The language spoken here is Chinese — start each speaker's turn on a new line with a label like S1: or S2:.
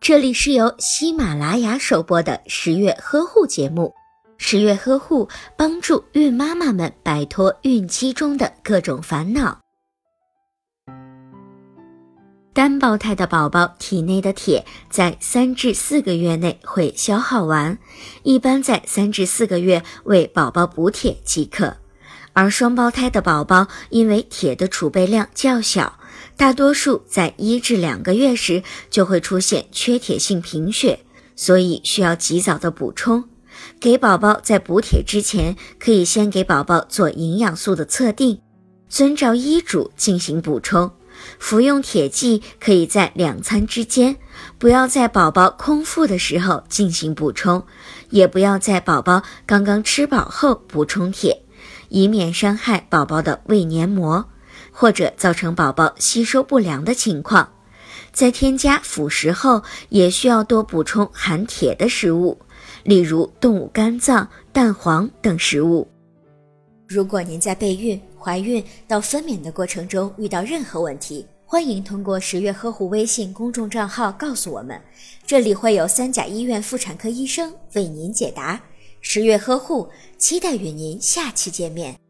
S1: 这里是由喜马拉雅首播的十月呵护节目。十月呵护帮助孕妈妈们摆脱孕期中的各种烦恼。单胞胎的宝宝体内的铁在三至四个月内会消耗完，一般在三至四个月为宝宝补铁即可。而双胞胎的宝宝因为铁的储备量较小，大多数在一至两个月时就会出现缺铁性贫血，所以需要及早的补充。给宝宝在补铁之前，可以先给宝宝做营养素的测定，遵照医嘱进行补充。服用铁剂可以在两餐之间，不要在宝宝空腹的时候进行补充，也不要在宝宝刚刚吃饱后补充铁。以免伤害宝宝的胃黏膜，或者造成宝宝吸收不良的情况。在添加辅食后，也需要多补充含铁的食物，例如动物肝脏、蛋黄等食物。
S2: 如果您在备孕、怀孕到分娩的过程中遇到任何问题，欢迎通过十月呵护微信公众账号告诉我们，这里会有三甲医院妇产科医生为您解答。十月呵护，期待与您下期见面。